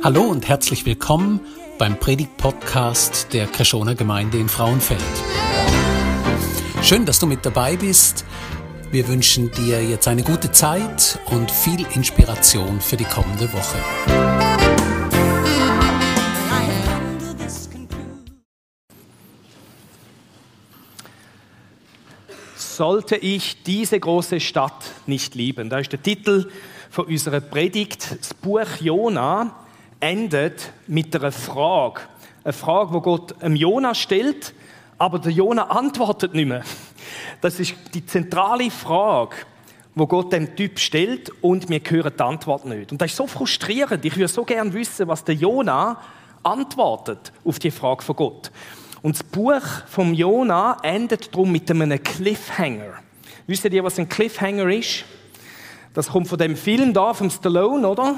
Hallo und herzlich willkommen beim Predigt-Podcast der Kreschoner Gemeinde in Frauenfeld. Schön, dass du mit dabei bist. Wir wünschen dir jetzt eine gute Zeit und viel Inspiration für die kommende Woche. Sollte ich diese große Stadt nicht lieben? Da ist der Titel von unserer Predigt. Das Buch Jona endet mit einer Frage. Eine Frage, die Gott dem Jona stellt, aber der Jona antwortet nicht mehr. Das ist die zentrale Frage, wo Gott dem Typ stellt und wir hören die Antwort nicht. Und das ist so frustrierend. Ich würde so gerne wissen, was der Jona antwortet auf die Frage von Gott. Und das Buch vom Jona endet darum mit einem Cliffhanger. Wisst ihr, was ein Cliffhanger ist? Das kommt von dem Film da, vom Stallone, oder?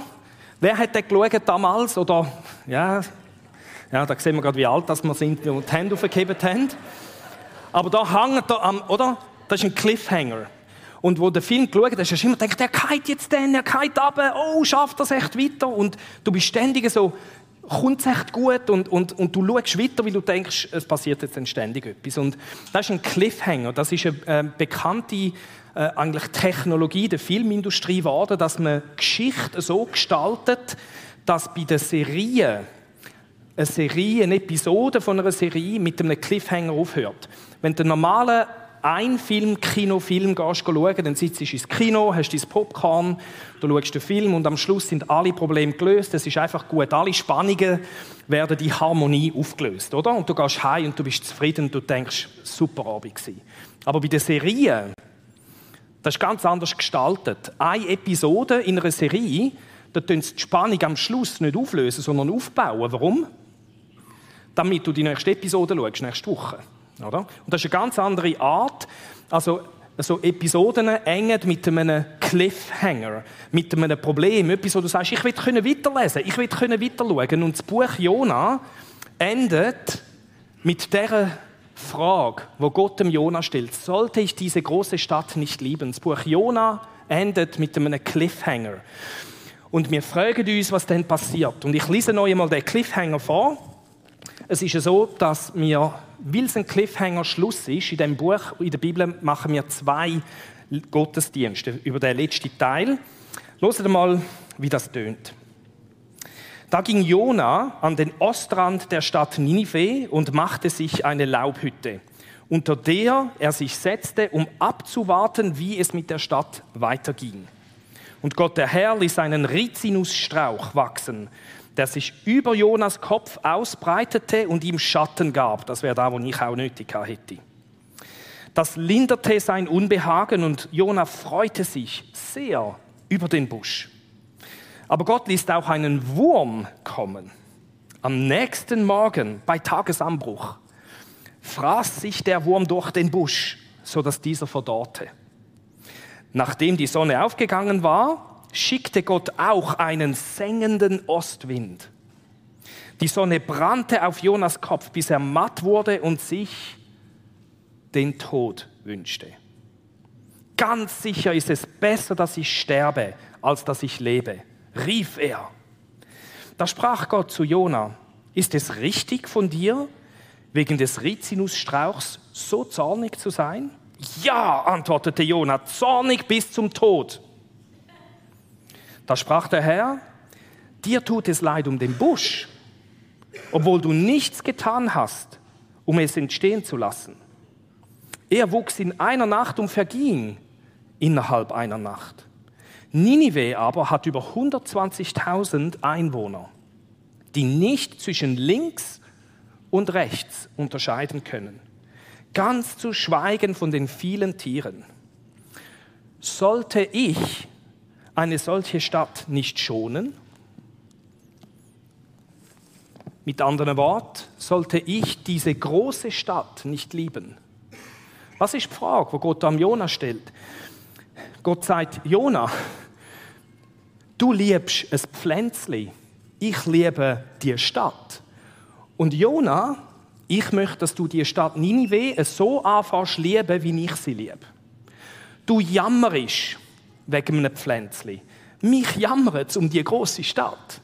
Wer hat den geschaut damals? Oder, ja, ja, da sehen wir gerade, wie alt das wir sind, wie wir die Hände aufgegeben haben. Aber da hängt da am, oder? Das ist ein Cliffhanger. Und wo der Film geschaut hast, hast du immer gedacht, der geht jetzt denn, er geht runter, oh, schafft das echt weiter? Und du bist ständig so, kommt es echt gut? Und, und, und du schaust weiter, weil du denkst, es passiert jetzt ständig etwas. Und das ist ein Cliffhanger, das ist eine äh, bekannte äh, eigentlich Technologie der Filmindustrie geworden, dass man Geschichte so gestaltet, dass bei der Serie eine Serie, eine Episode von einer Serie mit einem Cliffhanger aufhört. Wenn der normale ein Film, Kinofilm gehst schauen, dann sitzt du ins Kino, hast dein Popcorn, du schaust den Film und am Schluss sind alle Probleme gelöst. Es ist einfach gut. Alle Spannungen werden die Harmonie aufgelöst, oder? Und du gehst heim und du bist zufrieden und du denkst, super Abend gewesen. Aber bei der Serie das ist ganz anders gestaltet. Eine Episode in einer Serie, da tun sie die Spannung am Schluss nicht auflösen, sondern aufbauen. Warum? Damit du die nächste Episode schaust, nächste Woche. Oder? Und das ist eine ganz andere Art. Also, so Episoden engen mit einem Cliffhanger, mit einem Problem. Etwas, wo du sagst, ich will weiterlesen, ich will weiterschauen. Und das Buch Jona endet mit dieser Frage, wo Gott dem Jona stellt, sollte ich diese große Stadt nicht lieben? Das Buch Jona endet mit einem Cliffhanger. Und wir fragen uns, was denn passiert. Und ich lese noch einmal den Cliffhanger vor. Es ist ja so, dass wir, weil es ein Cliffhanger Schluss ist, in dem Buch, in der Bibel, machen wir zwei Gottesdienste über den letzten Teil. Hört mal, wie das tönt. Da ging Jona an den Ostrand der Stadt Ninive und machte sich eine Laubhütte, unter der er sich setzte, um abzuwarten, wie es mit der Stadt weiterging. Und Gott der Herr ließ einen Rizinusstrauch wachsen, der sich über Jonas Kopf ausbreitete und ihm Schatten gab. Das wäre da, wo ich auch nötig hätte. Das linderte sein Unbehagen und Jona freute sich sehr über den Busch. Aber Gott ließ auch einen Wurm kommen. Am nächsten Morgen, bei Tagesanbruch, fraß sich der Wurm durch den Busch, so dass dieser verdorrte. Nachdem die Sonne aufgegangen war, schickte Gott auch einen sengenden Ostwind. Die Sonne brannte auf Jonas Kopf, bis er matt wurde und sich den Tod wünschte. Ganz sicher ist es besser, dass ich sterbe, als dass ich lebe rief er. Da sprach Gott zu Jona, ist es richtig von dir, wegen des Rizinusstrauchs so zornig zu sein? Ja, antwortete Jona, zornig bis zum Tod. Da sprach der Herr, dir tut es leid um den Busch, obwohl du nichts getan hast, um es entstehen zu lassen. Er wuchs in einer Nacht und verging innerhalb einer Nacht. Ninive aber hat über 120.000 Einwohner, die nicht zwischen links und rechts unterscheiden können. Ganz zu schweigen von den vielen Tieren. Sollte ich eine solche Stadt nicht schonen? Mit anderen Worten, sollte ich diese große Stadt nicht lieben? Was ist die Frage, wo Gott am Jona stellt? Gott sagt, Jona, du liebst ein Pflänzli, ich liebe die Stadt. Und Jona, ich möchte, dass du die Stadt Ninive so anfängst lieben, wie ich sie liebe. Du jammerst wegen einem Pflänzli. Mich jammert um die große Stadt.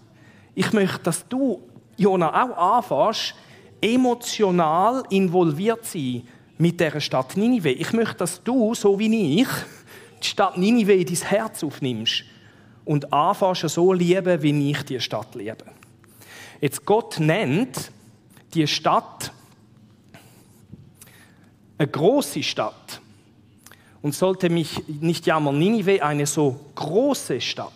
Ich möchte, dass du, Jona, auch anfängst, emotional involviert sein mit der Stadt Ninive. Ich möchte, dass du, so wie ich, die Stadt Ninive in dein Herz aufnimmst und anfängst so lieben, wie ich die Stadt liebe. Jetzt Gott nennt die Stadt eine große Stadt und sollte mich nicht jammern, Ninive eine so große Stadt.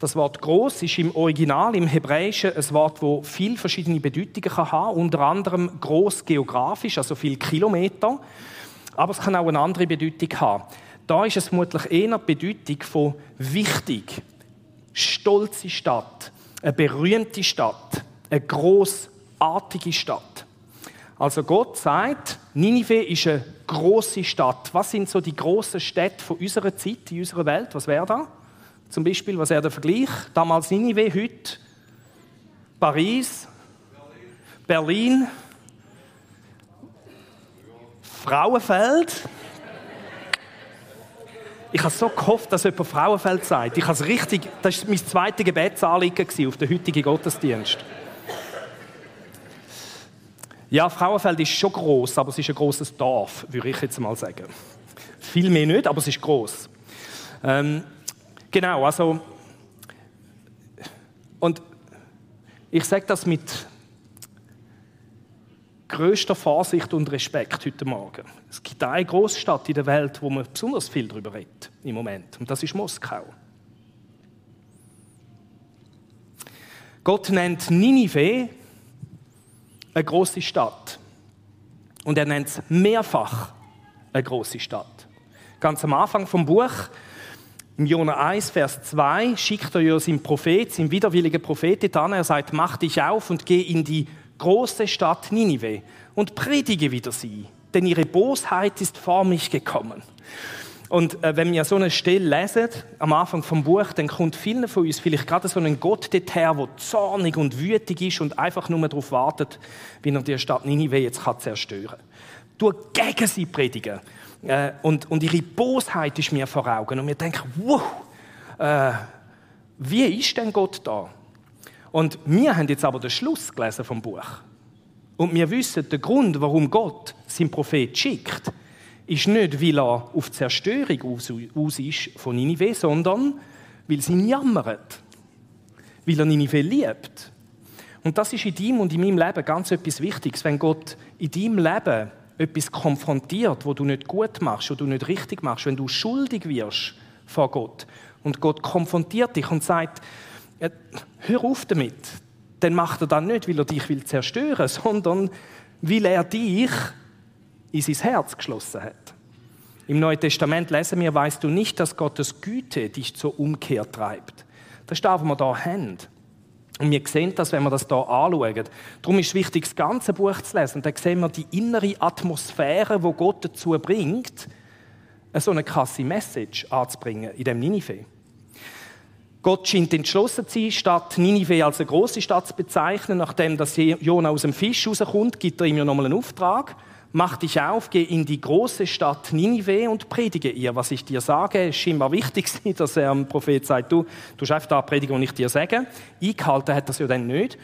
Das Wort groß ist im Original, im Hebräischen, ein Wort, das viele verschiedene Bedeutungen kann haben unter anderem groß geografisch, also viel Kilometer, aber es kann auch eine andere Bedeutung haben. Da ist es vermutlich eher die Bedeutung von wichtig, stolze Stadt, eine berühmte Stadt, eine großartige Stadt. Also Gott sagt, Ninive ist eine große Stadt. Was sind so die großen Städte von unserer Zeit, in unserer Welt? Was wäre da? Zum Beispiel, was wäre der Vergleich? Damals Ninive, heute Paris, Berlin, Berlin Frauenfeld. Ich habe so gehofft, dass jemand Frauenfeld sagt. Ich habe richtig, das war mein zweites Gebetsanliegen auf den heutigen Gottesdienst. Ja, Frauenfeld ist schon groß, aber es ist ein großes Dorf, würde ich jetzt mal sagen. Viel mehr nicht, aber es ist groß. Ähm, genau, also und ich sage das mit größter Vorsicht und Respekt heute Morgen. Es gibt eine Großstadt in der Welt, wo man besonders viel darüber redet im Moment, und das ist Moskau. Gott nennt Ninive eine große Stadt und er nennt es mehrfach eine große Stadt. Ganz am Anfang vom Buch im Jona 1, Vers 2 schickt er ja seinen Prophet, seinen widerwilligen Prophet an. Er sagt, mach dich auf und geh in die große Stadt Ninive und predige wieder sie, denn ihre Bosheit ist vor mich gekommen. Und äh, wenn wir so eine Stelle lesen, am Anfang vom Buch, dann kommt vielen von uns vielleicht gerade so ein Gott dorthin, der zornig und wütig ist und einfach nur darauf wartet, wie er die Stadt Ninive jetzt kann zerstören kann. Du gegen sie predigen. Äh, und, und ihre Bosheit ist mir vor Augen. Und wir denken, wow, äh, wie ist denn Gott da? Und wir haben jetzt aber den Schluss gelesen vom Buch. Und wir wissen, der Grund, warum Gott seinen Prophet schickt, ist nicht, weil er auf Zerstörung aus ist von Ninive, sondern weil sie ihn jammert. Weil er Ninive liebt. Und das ist in deinem und in meinem Leben ganz etwas Wichtiges. Wenn Gott in deinem Leben etwas konfrontiert, wo du nicht gut machst, wo du nicht richtig machst, wenn du schuldig wirst vor Gott und Gott konfrontiert dich und sagt, ja, hör auf damit. Dann macht er das nicht, weil er dich will zerstören, sondern weil er dich in sein Herz geschlossen hat. Im Neuen Testament lesen wir, weißt du nicht, dass Gottes Güte dich zur Umkehr treibt. Das ist das, was wir hier haben. Und wir sehen das, wenn wir das hier anschauen. Darum ist es wichtig, das ganze Buch zu lesen. Dann sehen wir die innere Atmosphäre, wo Gott dazu bringt, so eine krasse Message anzubringen in dem Ninive. Gott scheint entschlossen zu sein, Stadt Ninive als eine große Stadt zu bezeichnen. Nachdem das Jona aus dem Fisch rauskommt, gibt er ihm ja nochmal einen Auftrag. Mach dich auf, geh in die große Stadt Ninive und predige ihr, was ich dir sage. Es scheint mir wichtig, dass er dem Prophet sagt, du, du einfach da predigen, was ich dir sage. Eingehalten hat das ja dann nicht.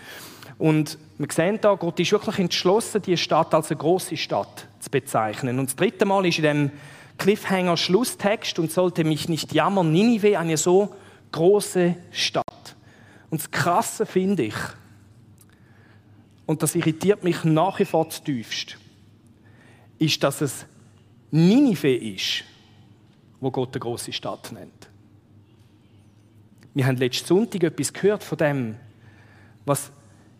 Und wir sehen da, Gott ist wirklich entschlossen, die Stadt als eine große Stadt zu bezeichnen. Und das dritte Mal ist in dem Cliffhanger Schlusstext und sollte mich nicht jammern, Ninive, eine so große Stadt. Und das Krasse finde ich, und das irritiert mich nach wie vor zutiefst, ist, dass es Ninive ist, wo Gott eine große Stadt nennt. Wir haben letzten Sonntag etwas gehört von dem, was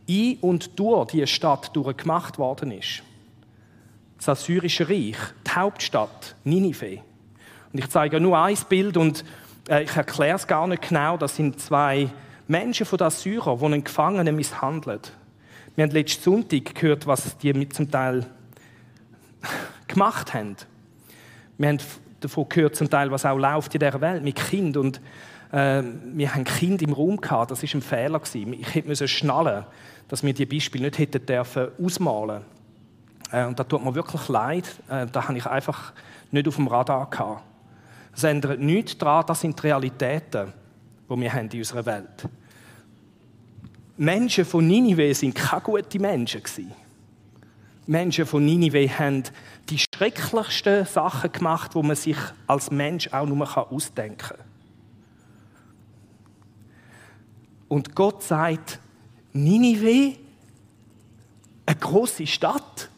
in und durch diese Stadt durchgemacht worden ist. Das Assyrische Reich, die Hauptstadt Ninive. Und ich zeige nur ein Bild und äh, ich erkläre es gar nicht genau, das sind zwei Menschen von den Assyrern, die einen Gefangenen misshandeln. Wir haben letzten Sonntag gehört, was die mit zum Teil gemacht haben. Wir haben davon gehört, zum Teil, was auch läuft in dieser Welt mit Kind und äh, wir haben Kind im Raum gehabt. Das ist ein Fehler gewesen. Ich hätte müssen schnallen, dass wir die Beispiele nicht hätten dürfen ausmalen. Äh, und da tut mir wirklich leid. Äh, da habe ich einfach nicht auf dem Radar gehabt. Es ändert nichts daran, das sind die Realitäten, die wir haben in unserer Welt. Menschen von Ninive sind keine guten Menschen. Menschen von Ninive haben die schrecklichsten Sachen gemacht, wo man sich als Mensch auch nur ausdenken kann. Und Gott sagt, Ninive, eine große Stadt.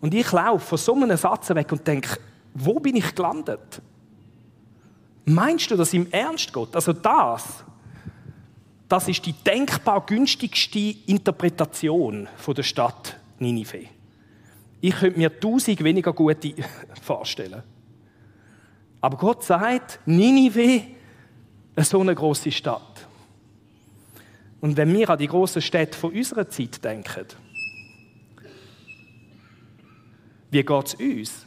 Und ich laufe von so einem Satz weg und denke, wo bin ich gelandet? Meinst du das im Ernst, Gott? Also das, das ist die denkbar günstigste Interpretation der Stadt Ninive. Ich könnte mir tausend weniger gute vorstellen. Aber Gott sagt, Ninive, so eine große Stadt. Und wenn wir an die großen Städte von unserer Zeit denken, wie geht es uns?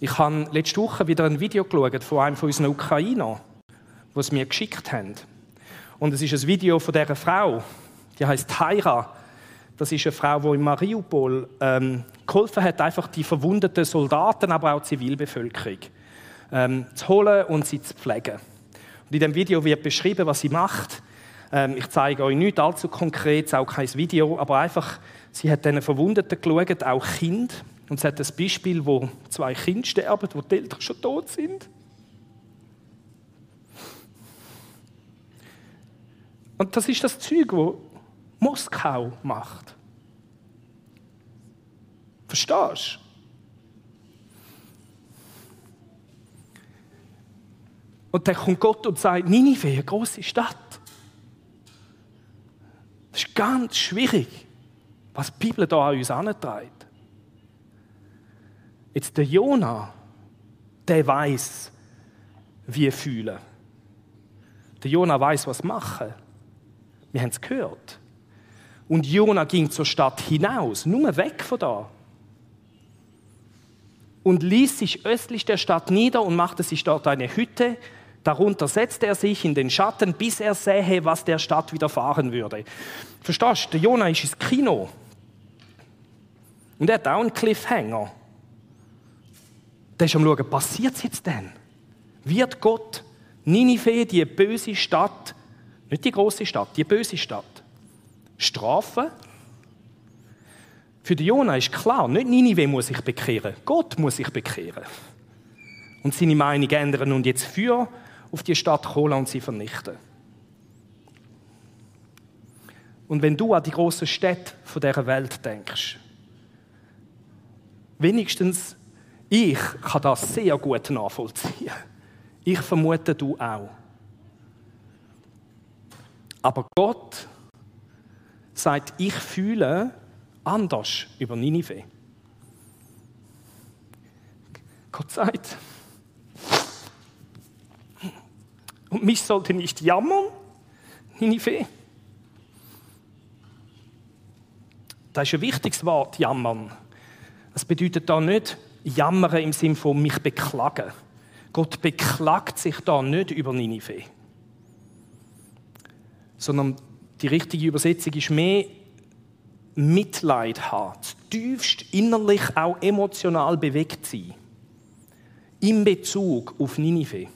Ich habe letzte Woche wieder ein Video geschaut von einem von unseren Ukrainern, was mir geschickt haben. Und es ist ein Video von dieser Frau, die heißt Taira. Das ist eine Frau, die in Mariupol ähm, geholfen hat, einfach die verwundeten Soldaten, aber auch die Zivilbevölkerung ähm, zu holen und sie zu pflegen. Und in dem Video wird beschrieben, was sie macht. Ähm, ich zeige euch nicht allzu konkret, auch kein Video, aber einfach, sie hat diesen Verwundeten geschaut, auch Kind. Und sie hat ein Beispiel, wo zwei Kinder sterben, wo die Eltern schon tot sind. Und das ist das Zeug, wo Moskau macht. Verstehst du? Und dann kommt Gott und sagt, Ninive, eine große Stadt. Das ist ganz schwierig, was die Bibel da an uns antreibt. Jetzt der Jona, der weiß, wie fühlen. Der Jona weiß, was machen. Wir haben es gehört. Und Jona ging zur Stadt hinaus, nur weg von da. Und ließ sich östlich der Stadt nieder und machte sich dort eine Hütte. Darunter setzte er sich in den Schatten, bis er sähe, was der Stadt widerfahren würde. Verstehst du, der Jona ist ins Kino. Und er hat auch einen Cliffhanger. Der ist am Schauen, passiert es jetzt denn? Wird Gott Ninive, die böse Stadt, nicht die große Stadt, die böse Stadt, strafen. Für die Jona ist klar, nicht Ninive muss sich bekehren, Gott muss sich bekehren. Und seine Meinung ändern und jetzt für auf die Stadt holen und sie vernichten. Und wenn du an die großen Städte dieser Welt denkst, wenigstens ich kann das sehr gut nachvollziehen. Ich vermute, du auch. Aber Gott sagt, ich fühle anders über Ninive. Gott sagt, und mich sollte nicht jammern, Ninive. Das ist ein wichtiges Wort, jammern. Das bedeutet da nicht jammern im Sinne von mich beklagen. Gott beklagt sich da nicht über Ninive. Sondern die richtige Übersetzung ist mehr Mitleid haben, tiefst innerlich auch emotional bewegt sein. In Bezug auf Ninive.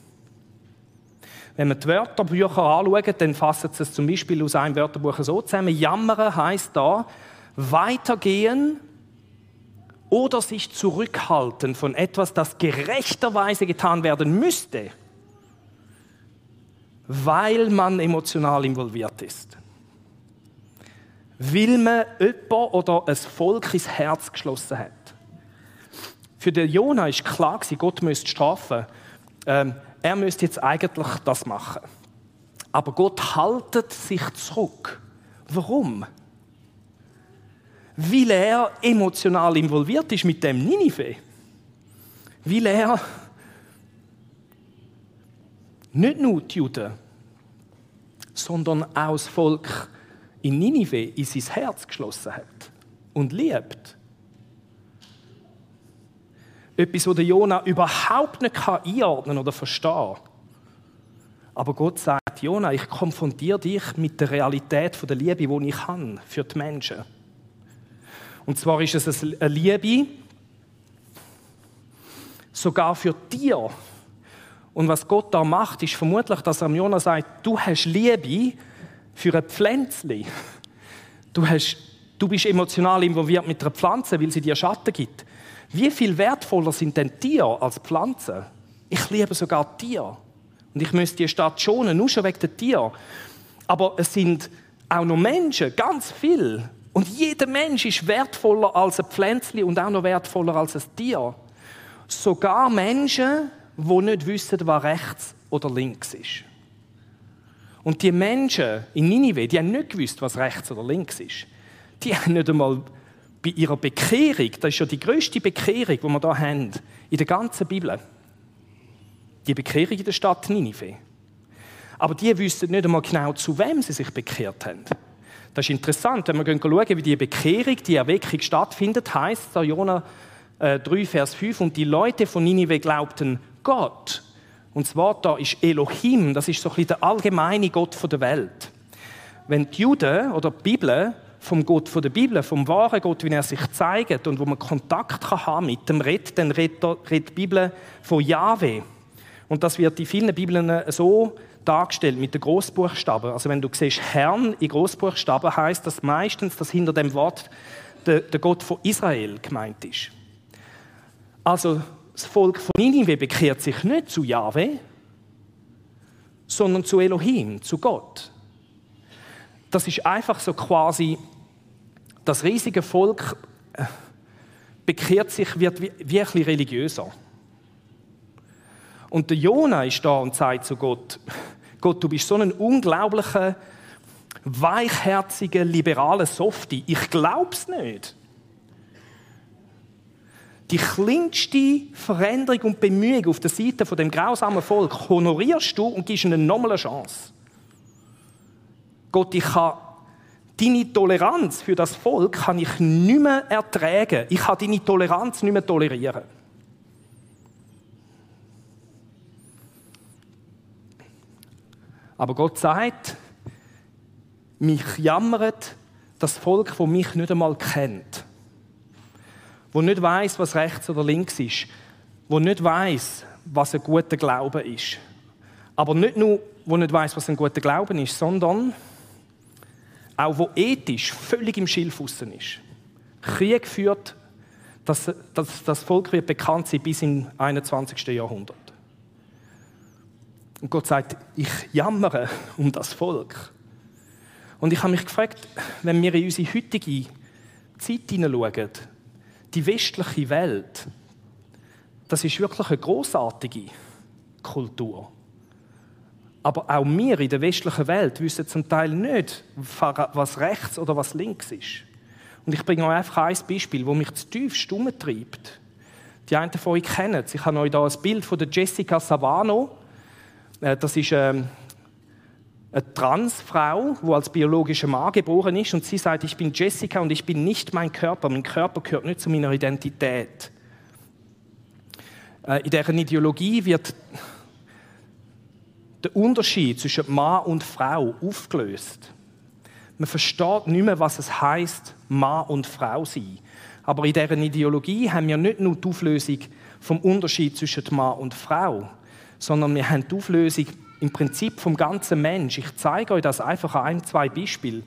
Wenn wir die Wörterbücher anschauen, dann fassen sie es zum Beispiel aus einem Wörterbuch so zusammen. Jammern heißt da, weitergehen oder sich zurückhalten von etwas, das gerechterweise getan werden müsste, weil man emotional involviert ist weil man jemand oder ein Volk ins Herz geschlossen hat. Für den Jona ist klar, Gott müsste strafen. Ähm, er müsste jetzt eigentlich das machen. Aber Gott haltet sich zurück. Warum? Weil er emotional involviert ist mit dem Ninive. Weil er nicht nur die Juden, sondern auch das Volk in Ninive in sein Herz geschlossen hat und liebt. Etwas, das Jona überhaupt nicht einordnen oder verstehen kann. Aber Gott sagt, Jona, ich konfrontiere dich mit der Realität der Liebe, die ich habe für die Menschen. Und zwar ist es eine Liebe sogar für Tiere Und was Gott da macht, ist vermutlich, dass er Jona sagt, du hast Liebe für ein Pflänzchen. Du, hast, du bist emotional involviert mit einer Pflanze, weil sie dir Schatten gibt. Wie viel wertvoller sind denn Tiere als Pflanzen? Ich liebe sogar Tiere. Und ich müsste die Stadt schonen, nur schon wegen der Tiere. Aber es sind auch noch Menschen, ganz viel. Und jeder Mensch ist wertvoller als ein Pflänzchen und auch noch wertvoller als ein Tier. Sogar Menschen, die nicht wissen, was rechts oder links ist. Und die Menschen in Ninive, die haben nicht gewusst, was rechts oder links ist. Die haben nicht einmal bei ihrer Bekehrung, das ist ja die größte Bekehrung, die wir hier haben, in der ganzen Bibel, die Bekehrung in der Stadt Ninive. Aber die wissen nicht einmal genau, zu wem sie sich bekehrt haben. Das ist interessant, wenn wir schauen, wie die Bekehrung, die Erweckung stattfindet, heißt da Jona 3, äh, Vers 5, und die Leute von Ninive glaubten Gott. Und das Wort da ist Elohim, das ist so ein bisschen der allgemeine Gott der Welt. Wenn die Juden oder die Bibel vom Gott der Bibel, vom wahren Gott, wie er sich zeigt und wo man Kontakt kann haben mit dem redet, dann redet die Bibel von Jahwe. Und das wird in vielen Bibeln so dargestellt mit den Großbuchstaben. Also wenn du siehst Herrn in Großbuchstaben heißt das meistens, dass hinter dem Wort der, der Gott von Israel gemeint ist. Also das Volk von Ninive bekehrt sich nicht zu Jahwe, sondern zu Elohim, zu Gott. Das ist einfach so quasi, das riesige Volk äh, bekehrt sich, wird wirklich religiöser. Und der Jona ist da und sagt zu Gott, Gott, du bist so ein unglaublicher, weichherziger, liberaler Softie. Ich glaub's nicht die kleinste Veränderung und Bemühung auf der Seite von dem grausamen Volk honorierst du und gibst ihnen nochmal eine Chance. Gott, ich kann deine Toleranz für das Volk kann ich nicht mehr ertragen. Ich kann deine Toleranz nicht mehr tolerieren. Aber Gott sagt, mich jammert das Volk, das mich nicht einmal kennt wo nicht weiß, was rechts oder links ist, wo nicht weiß, was ein guter Glaube ist. Aber nicht nur, wo nicht weiß, was ein guter Glauben ist, sondern auch wo ethisch völlig im Schilfussen ist. Krieg führt, dass, dass das Volk wird bekannt sein bis im 21. Jahrhundert. Und Gott sagt, ich jammere um das Volk. Und ich habe mich gefragt, wenn wir in unsere heutige Zeit hineinschauen, die westliche Welt, das ist wirklich eine großartige Kultur. Aber auch wir in der westlichen Welt wissen zum Teil nicht, was rechts oder was links ist. Und ich bringe euch einfach ein Beispiel, das mich zutiefst umtreibt. Die einen von euch kennen es. Ich habe euch hier ein Bild von Jessica Savano. Äh, das ist ähm, eine Transfrau, die als biologischer Mann geboren ist und sie sagt, ich bin Jessica und ich bin nicht mein Körper. Mein Körper gehört nicht zu meiner Identität. Äh, in deren Ideologie wird der Unterschied zwischen Mann und Frau aufgelöst. Man versteht nicht mehr, was es heißt, Mann und Frau sein. Aber in deren Ideologie haben wir nicht nur die Auflösung vom Unterschied zwischen Mann und Frau, sondern wir haben die Auflösung im Prinzip vom ganzen Mensch. Ich zeige euch das einfach an ein, zwei Beispielen.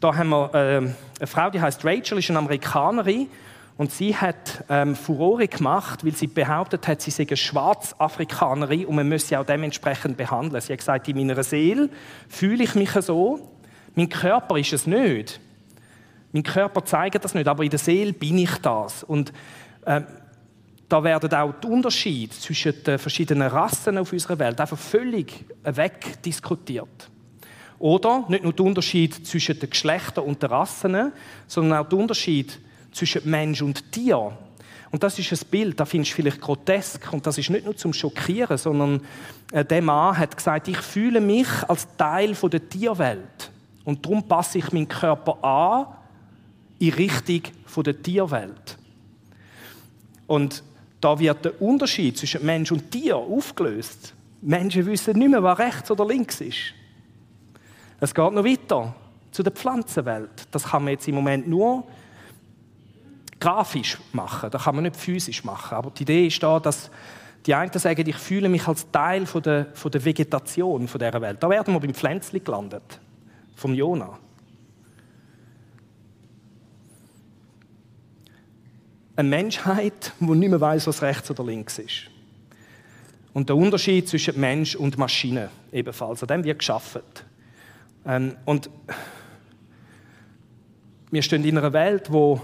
Da haben wir äh, eine Frau, die heißt Rachel, ist eine Amerikanerin und sie hat ähm, Furore gemacht, weil sie behauptet hat, sie sei eine Schwarzafrikanerin und man müsse sie auch dementsprechend behandeln. Sie hat gesagt, in meiner Seele fühle ich mich so, mein Körper ist es nicht. Mein Körper zeigt das nicht, aber in der Seele bin ich das. Und äh, da werden auch die Unterschiede zwischen den verschiedenen Rassen auf unserer Welt einfach völlig wegdiskutiert. Oder nicht nur der Unterschied zwischen den Geschlechtern und den Rassen, sondern auch der Unterschied zwischen Mensch und Tier. Und das ist ein Bild, das findest du vielleicht grotesk und das ist nicht nur zum Schockieren, sondern äh, der Mann hat gesagt, ich fühle mich als Teil der Tierwelt und darum passe ich meinen Körper an in Richtung der Tierwelt. Und da wird der Unterschied zwischen Mensch und Tier aufgelöst. Menschen wissen nicht mehr, was rechts oder links ist. Es geht noch weiter zu der Pflanzenwelt. Das kann man jetzt im Moment nur grafisch machen. Das kann man nicht physisch machen. Aber die Idee ist da, dass, Die einen sagen, ich fühle mich als Teil von der, von der Vegetation von dieser Welt. Da werden wir beim Pflänzchen gelandet, vom Jona. Eine Menschheit, die nicht mehr weiß, was rechts oder links ist. Und der Unterschied zwischen Mensch und Maschine ebenfalls, an dem wird geschaffen. Ähm, und wir stehen in einer Welt, wo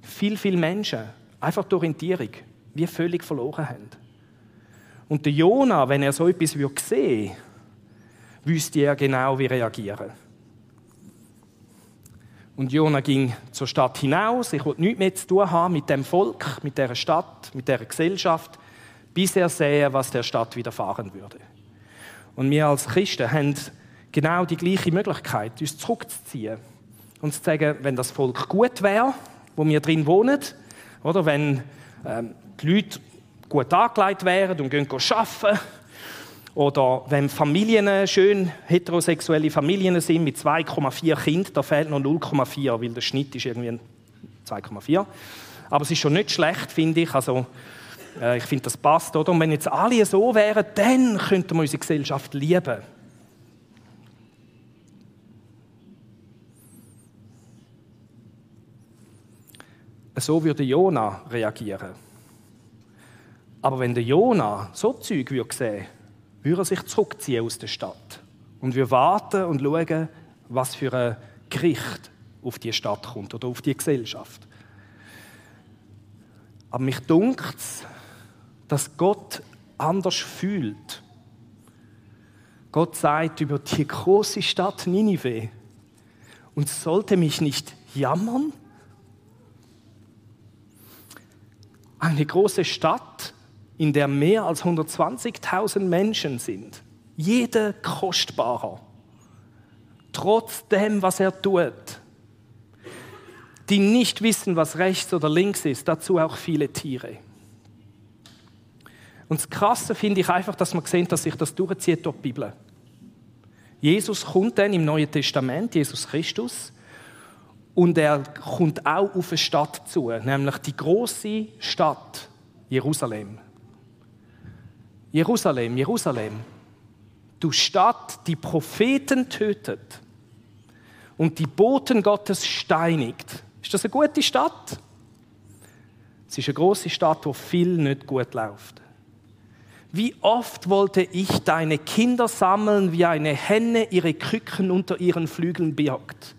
viel, viel Menschen einfach die Orientierung wie völlig verloren haben. Und der Jona, wenn er so etwas sehen würde, wüsste er genau, wie reagieren. Und Jona ging zur Stadt hinaus. Ich wollte nichts mehr zu tun haben mit dem Volk, mit der Stadt, mit der Gesellschaft, bis er sähe, was der Stadt widerfahren würde. Und wir als Christen haben genau die gleiche Möglichkeit, uns zurückzuziehen und zu sagen, wenn das Volk gut wäre, wo wir drin wohnen, oder wenn ähm, die Leute gut angelegt wären und gehen arbeiten, oder wenn Familien schön heterosexuelle Familien sind mit 2,4 Kindern, da fehlt noch 0,4, weil der Schnitt ist irgendwie 2,4. Aber es ist schon nicht schlecht, finde ich. Also, äh, ich finde, das passt. Oder? Und wenn jetzt alle so wären, dann könnten wir unsere Gesellschaft lieben. So würde Jona reagieren. Aber wenn der Jona so Zeug sehen, würde er sich zurückziehen aus der Stadt und wir warten und schauen, was für ein Gericht auf die Stadt kommt oder auf die Gesellschaft. Aber mich dunkt dass Gott anders fühlt. Gott sagt über die große Stadt Ninive, und sollte mich nicht jammern? Eine große Stadt, in der mehr als 120.000 Menschen sind. Jeder kostbarer. Trotz dem, was er tut. Die nicht wissen, was rechts oder links ist. Dazu auch viele Tiere. Und das Krasse finde ich einfach, dass man sehen, dass sich das durchzieht durch die Bibel. Jesus kommt dann im Neuen Testament, Jesus Christus, und er kommt auch auf eine Stadt zu, nämlich die große Stadt Jerusalem. Jerusalem, Jerusalem, du Stadt, die Propheten tötet und die Boten Gottes steinigt. Ist das eine gute Stadt? Es ist eine große Stadt, wo viel nicht gut läuft. Wie oft wollte ich deine Kinder sammeln, wie eine Henne ihre Küken unter ihren Flügeln birgt.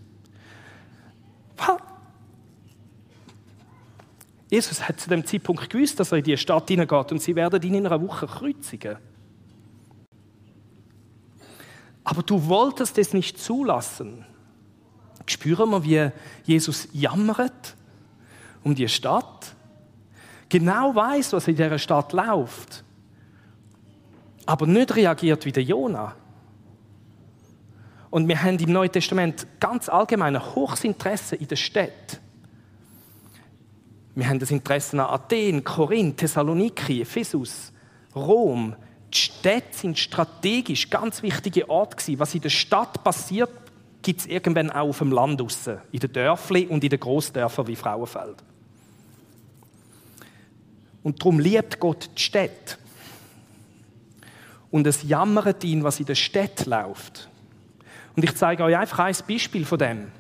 Jesus hat zu dem Zeitpunkt gewusst, dass er in die Stadt hineingeht und sie werden ihn in einer Woche kreuzigen. Aber du wolltest es nicht zulassen. Spüren wir, wie Jesus jammert um die Stadt? Genau weiß, was in dieser Stadt läuft. Aber nicht reagiert wie der Jona. Und wir haben im Neuen Testament ganz allgemein ein hohes Interesse in der Stadt. Wir haben das Interesse an Athen, Korinth, Thessaloniki, Ephesus, Rom. Die Städte sind strategisch ganz wichtige Orte. Was in der Stadt passiert, gibt es irgendwann auch auf dem Land draussen, in den Dörfern und in den Großdörfern wie Frauenfeld. Und darum liebt Gott die Städte. Und es jammert ihn, was in der Stadt läuft. Und ich zeige euch einfach ein Beispiel von dem.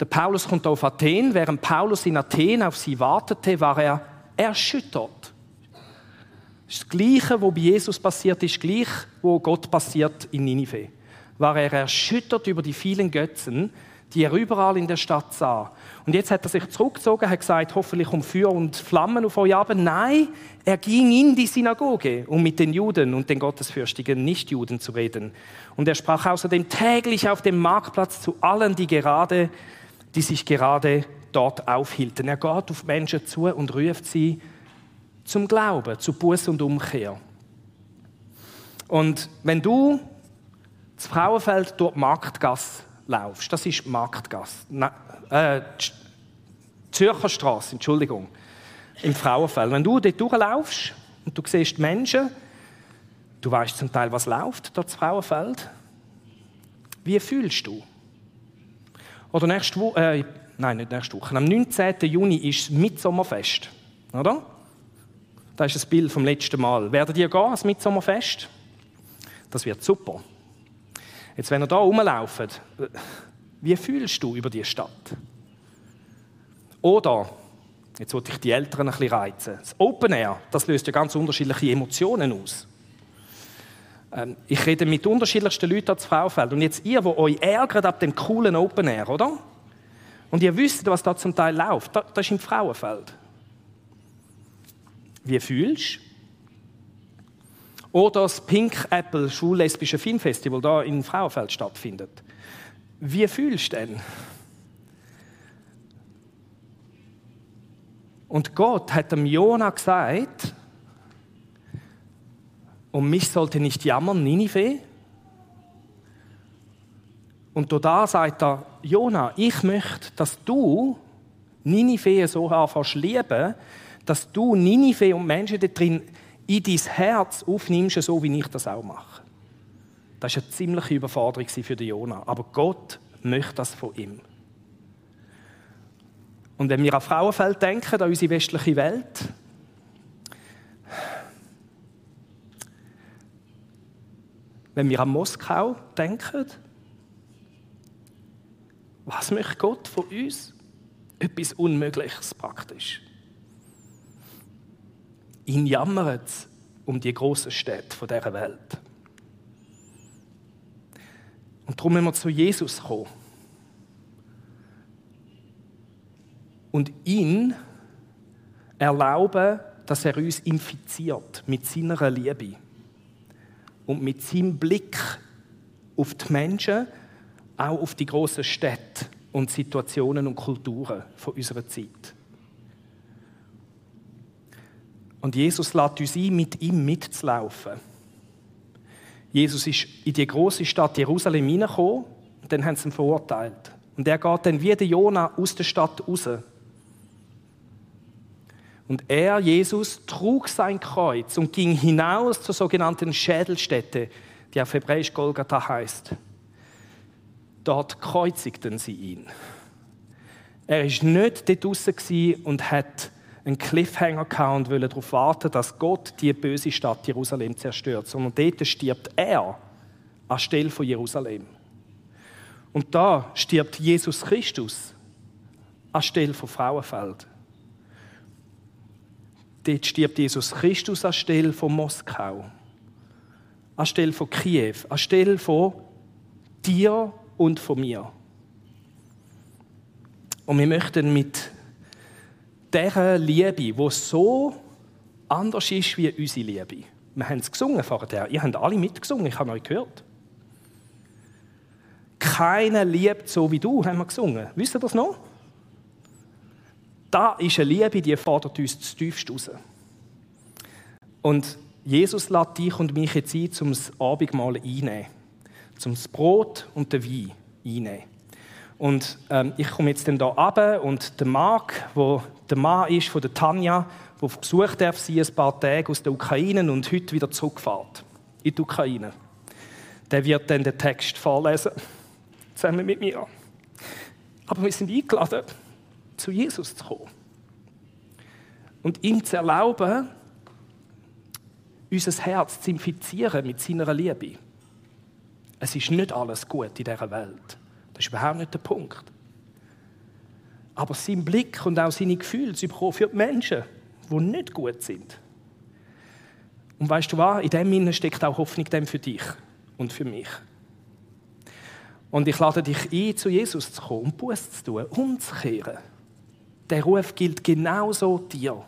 Der Paulus kommt auf Athen. Während Paulus in Athen auf sie wartete, war er erschüttert. Das Gleiche, was bei Jesus passiert ist, gleich, wo Gott passiert in Ninive. War er erschüttert über die vielen Götzen, die er überall in der Stadt sah. Und jetzt hat er sich zurückgezogen, hat gesagt, hoffentlich um Feuer und Flammen auf euch ab. Nein, er ging in die Synagoge, um mit den Juden und den gottesfürchtigen Nichtjuden zu reden. Und er sprach außerdem täglich auf dem Marktplatz zu allen, die gerade die sich gerade dort aufhielten. Er geht auf Menschen zu und ruft sie zum Glauben, zu Buß und Umkehr. Und wenn du das Frauenfeld durch die Marktgasse laufst, das ist Marktgasse, äh, Zürcher Straße, Entschuldigung, im Frauenfeld. Wenn du dort durchlaufst und du siehst Menschen, du weißt zum Teil, was läuft dort das Frauenfeld, wie fühlst du? Oder nächste Woche, äh, nein, nicht nächste Woche, am 19. Juni ist das Mitsommerfest, oder? Das ist das Bild vom letzten Mal. Werdet ihr gehen, das Mitsommerfest? Das wird super. Jetzt, wenn ihr da rumlauft, wie fühlst du über die Stadt? Oder, jetzt wollte ich die Eltern ein bisschen reizen. Das Open Air, das löst ja ganz unterschiedliche Emotionen aus. Ähm, ich rede mit unterschiedlichsten Leuten ans Fraufeld. Und jetzt ihr, die euch ärgert ab dem coolen Open Air, oder? Und ihr wisst, was da zum Teil läuft. Das ist im Frauenfeld. Wie fühlst du? Oder das Pink Apple Schullesbische Filmfestival da in Frauenfeld stattfindet. Wie fühlst du denn? Und Gott hat dem Jona gesagt, um mich sollte nicht jammern, Ninive. Und da sagt er, Jona, ich möchte, dass du Ninive so anfängst lieben, dass du Ninive und Menschen da drin in dein Herz aufnimmst, so wie ich das auch mache. Das war eine ziemliche Überforderung für Jona. Aber Gott möchte das von ihm. Und wenn wir an Frauenfeld denken, an unsere westliche Welt, wenn wir an Moskau denken, was möchte Gott von uns? Etwas Unmögliches praktisch. Ihn jammert es um die grossen Städte dieser Welt. Und darum müssen wir zu Jesus kommen. Und ihn erlauben, dass er uns infiziert mit seiner Liebe und mit seinem Blick auf die Menschen, auch auf die großen Städte und Situationen und Kulturen von unserer Zeit. Und Jesus lädt uns ein, mit ihm mitzulaufen. Jesus ist in die große Stadt Jerusalem hineingekommen und dann haben sie ihn verurteilt. Und er geht dann wie der Jona aus der Stadt raus. Und er, Jesus, trug sein Kreuz und ging hinaus zur sogenannten Schädelstätte, die auf Hebräisch Golgatha heißt. Dort kreuzigten sie ihn. Er ist nicht dort draußen und hat einen Cliffhanger gehabt und wollte darauf warten, dass Gott die böse Stadt Jerusalem zerstört, sondern dort stirbt er anstelle von Jerusalem. Und da stirbt Jesus Christus anstelle von Frauenfeld. Dort stirbt Jesus Christus anstelle von Moskau, anstelle von Kiew, anstelle von dir und von mir. Und wir möchten mit dieser Liebe, die so anders ist wie unsere Liebe. Wir haben es gesungen vorher. Ihr habt alle mitgesungen, ich habe euch gehört. Keiner liebt so wie du, haben wir gesungen. Wisst ihr das noch? Da ist eine Liebe, die fordert uns zu tiefst raus. Und Jesus lädt dich und mich jetzt ein, zum Abendmahl einnehmen. Zum Brot und den Wein einnehmen. Und ähm, ich komme jetzt hier runter und der Marc, wo der Mann ist von der Tanja, der auf Besuch darf sein, ein paar Tage aus der Ukraine und heute wieder zurückfährt in die Ukraine. Der wird dann den Text vorlesen, zusammen mit mir. Aber wir sind eingeladen, zu Jesus zu kommen. Und ihm zu erlauben, unser Herz zu infizieren mit seiner Liebe. Es ist nicht alles gut in dieser Welt. Das ist überhaupt nicht der Punkt. Aber sein Blick und auch seine Gefühle zu bekommen für die Menschen, die nicht gut sind. Und weißt du was? In dem Innen steckt auch Hoffnung für dich und für mich. Und ich lade dich ein, zu Jesus zu kommen und Buß zu tun, umzukehren. Der Ruf gilt genauso dir.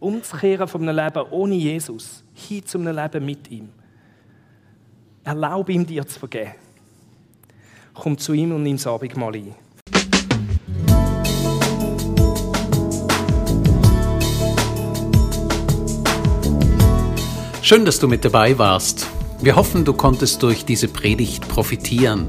Umzukehren von einem Leben ohne Jesus hin zu einem Leben mit ihm. Erlaube ihm, dir zu vergeben. Komm zu ihm und nimm das Abendmahl ein. Schön, dass du mit dabei warst. Wir hoffen, du konntest durch diese Predigt profitieren.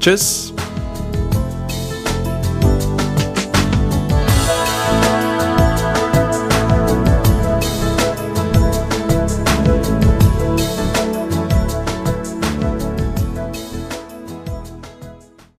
Tschüss!